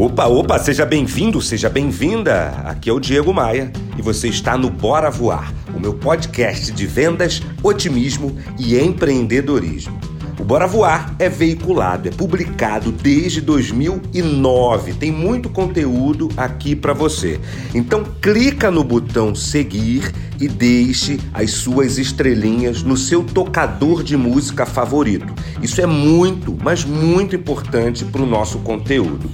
Opa, opa, seja bem-vindo, seja bem-vinda. Aqui é o Diego Maia e você está no Bora Voar, o meu podcast de vendas, otimismo e empreendedorismo. O Bora Voar é veiculado, é publicado desde 2009. Tem muito conteúdo aqui para você. Então clica no botão seguir e deixe as suas estrelinhas no seu tocador de música favorito. Isso é muito, mas muito importante para o nosso conteúdo.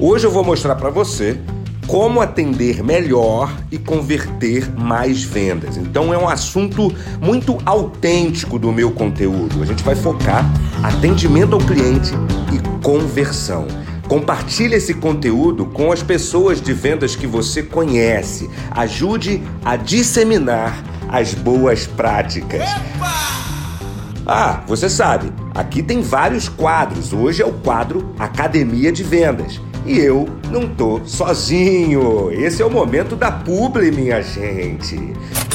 Hoje eu vou mostrar para você como atender melhor e converter mais vendas. Então é um assunto muito autêntico do meu conteúdo. A gente vai focar atendimento ao cliente e conversão. Compartilhe esse conteúdo com as pessoas de vendas que você conhece. Ajude a disseminar as boas práticas. Ah, você sabe, aqui tem vários quadros. Hoje é o quadro Academia de Vendas. E eu não tô sozinho. Esse é o momento da publi, minha gente.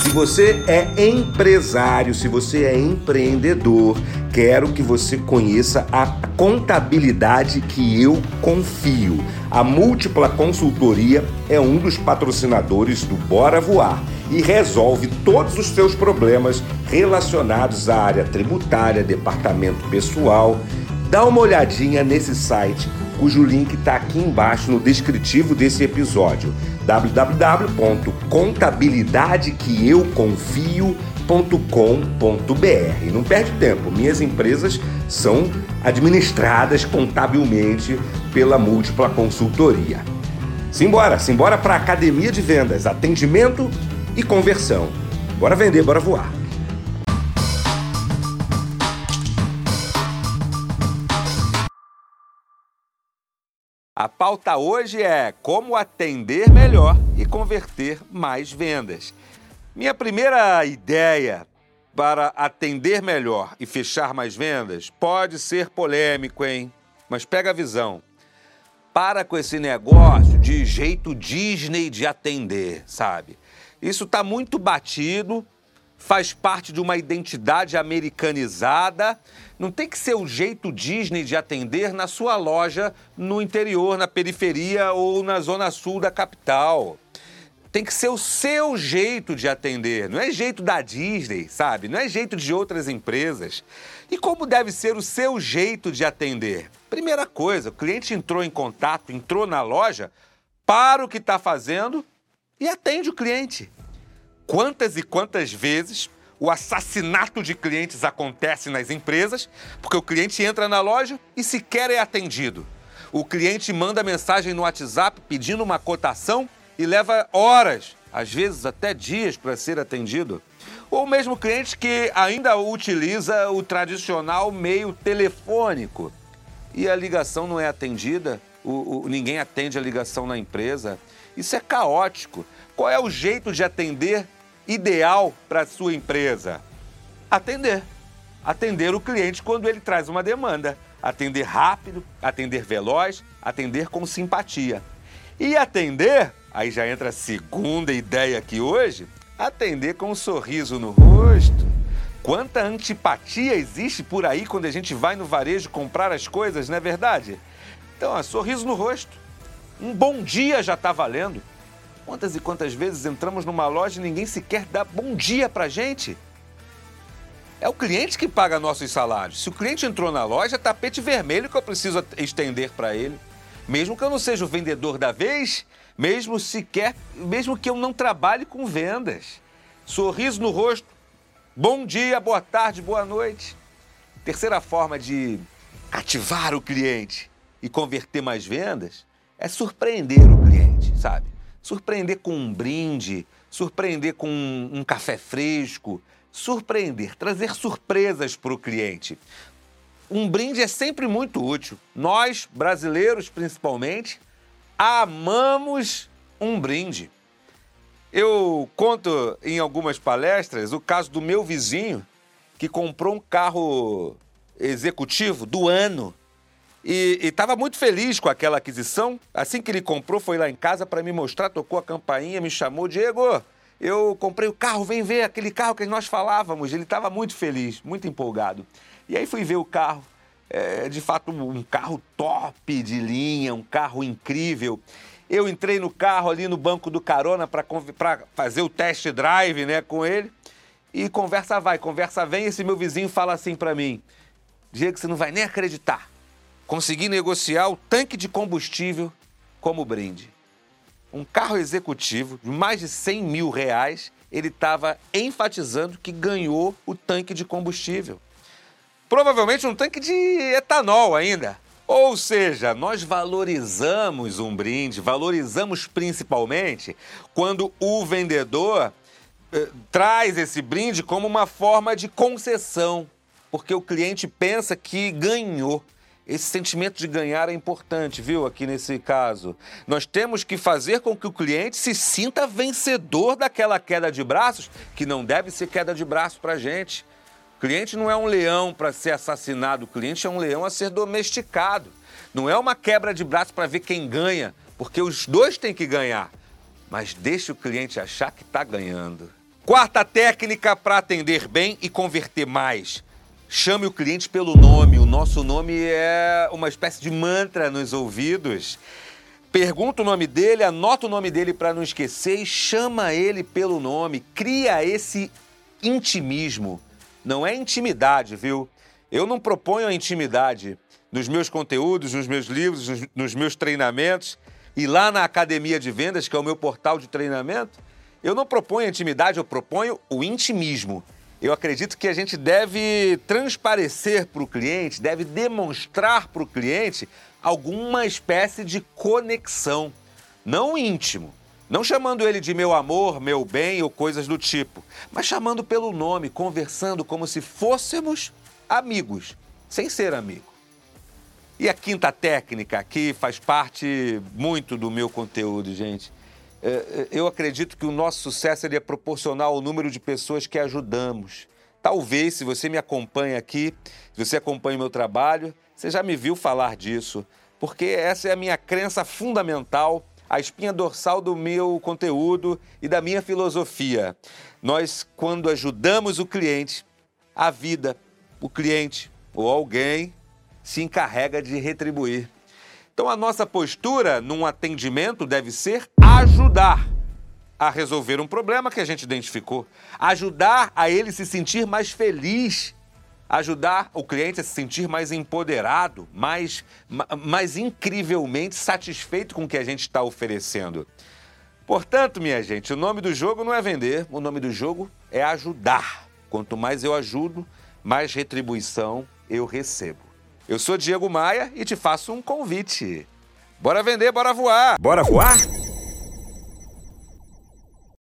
Se você é empresário, se você é empreendedor, quero que você conheça a contabilidade que eu confio. A Múltipla Consultoria é um dos patrocinadores do Bora Voar e resolve todos os seus problemas relacionados à área tributária, departamento pessoal. Dá uma olhadinha nesse site cujo link está aqui embaixo no descritivo desse episódio www.contabilidadequeeuconfio.com.br. Não perde tempo, minhas empresas são administradas contabilmente pela múltipla consultoria. Simbora, simbora para a academia de vendas, atendimento e conversão. Bora vender, bora voar. A pauta hoje é como atender melhor e converter mais vendas. Minha primeira ideia para atender melhor e fechar mais vendas pode ser polêmico, hein? Mas pega a visão. Para com esse negócio de jeito Disney de atender, sabe? Isso está muito batido, faz parte de uma identidade americanizada. Não tem que ser o jeito Disney de atender na sua loja no interior, na periferia ou na zona sul da capital. Tem que ser o seu jeito de atender, não é jeito da Disney, sabe? Não é jeito de outras empresas. E como deve ser o seu jeito de atender? Primeira coisa, o cliente entrou em contato, entrou na loja, para o que está fazendo e atende o cliente. Quantas e quantas vezes o assassinato de clientes acontece nas empresas, porque o cliente entra na loja e sequer é atendido. O cliente manda mensagem no WhatsApp pedindo uma cotação e leva horas, às vezes até dias, para ser atendido. Ou mesmo cliente que ainda utiliza o tradicional meio telefônico e a ligação não é atendida, o, o, ninguém atende a ligação na empresa. Isso é caótico. Qual é o jeito de atender ideal para a sua empresa? Atender. Atender o cliente quando ele traz uma demanda. Atender rápido, atender veloz, atender com simpatia. E atender, aí já entra a segunda ideia aqui hoje, atender com um sorriso no rosto. Quanta antipatia existe por aí quando a gente vai no varejo comprar as coisas, não é verdade? Então, ó, sorriso no rosto. Um bom dia já está valendo. Quantas e quantas vezes entramos numa loja e ninguém sequer dá bom dia pra gente? É o cliente que paga nossos salários. Se o cliente entrou na loja, tapete vermelho que eu preciso estender para ele. Mesmo que eu não seja o vendedor da vez, mesmo sequer, mesmo que eu não trabalhe com vendas. Sorriso no rosto. Bom dia, boa tarde, boa noite. Terceira forma de ativar o cliente e converter mais vendas é surpreender o cliente, sabe? Surpreender com um brinde, surpreender com um, café fresco, surpreender, trazer surpresas para o cliente. Um brinde é sempre muito útil. Nós, brasileiros principalmente, amamos um brinde. Eu conto em algumas palestras o caso do meu vizinho que comprou um carro executivo do ano e estava muito feliz com aquela aquisição. Assim que ele comprou, foi lá em casa para me mostrar, tocou a campainha, me chamou, Diego, eu comprei o carro, vem ver aquele carro que nós falávamos. Ele estava muito feliz, muito empolgado. E aí fui ver o carro. é de fato um carro top de linha, um carro incrível. Eu entrei no carro ali no banco do carona para fazer o test drive né, com ele. E conversa vai, conversa vem. Esse meu vizinho fala assim para mim: Diego, você não vai nem acreditar. Consegui negociar o tanque de combustível como brinde. Um carro executivo de mais de 100 mil reais, ele estava enfatizando que ganhou o tanque de combustível. Provavelmente um tanque de etanol ainda. Ou seja, nós valorizamos um brinde, valorizamos principalmente quando o vendedor eh, traz esse brinde como uma forma de concessão, porque o cliente pensa que ganhou. Esse sentimento de ganhar é importante, viu? Aqui nesse caso. Nós temos que fazer com que o cliente se sinta vencedor daquela queda de braços, que não deve ser queda de braço para gente. O cliente não é um leão para ser assassinado, o cliente é um leão a ser domesticado. Não é uma quebra de braço para ver quem ganha, porque os dois têm que ganhar. Mas deixe o cliente achar que está ganhando. Quarta técnica para atender bem e converter mais Chame o cliente pelo nome. O nosso nome é uma espécie de mantra nos ouvidos. Pergunta o nome dele, anota o nome dele para não esquecer e chama ele pelo nome. Cria esse intimismo. Não é intimidade, viu? Eu não proponho a intimidade nos meus conteúdos, nos meus livros, nos, meus treinamentos e lá na Academia de Vendas, que é o meu portal de treinamento. Eu não proponho a intimidade, eu proponho o intimismo eu acredito que a gente deve transparecer para o cliente, deve demonstrar para o cliente alguma espécie de conexão, não íntimo. Não chamando ele de meu amor, meu bem ou coisas do tipo, mas chamando pelo nome, conversando como se fôssemos amigos, sem ser amigo. E a quinta técnica, que faz parte muito do meu conteúdo, gente eu acredito que o nosso sucesso é proporcional ao número de pessoas que ajudamos. Talvez, se você me acompanha aqui, se você acompanha o meu trabalho, você já me viu falar disso, porque essa é a minha crença fundamental, a espinha dorsal do meu conteúdo e da minha filosofia. Nós, quando ajudamos o cliente, a vida, o cliente ou alguém se encarrega de retribuir. Então, a nossa postura num atendimento deve ser ajudar a resolver um problema que a gente identificou, ajudar a ele se sentir mais feliz, ajudar o cliente a se sentir mais empoderado, mais, mais incrivelmente satisfeito com o que a gente está oferecendo. Portanto, minha gente, o nome do jogo não é vender, o nome do jogo é ajudar. Quanto mais eu ajudo, mais retribuição eu recebo. Eu sou Diego Maia e te faço um convite. Bora vender, bora voar! Bora voar?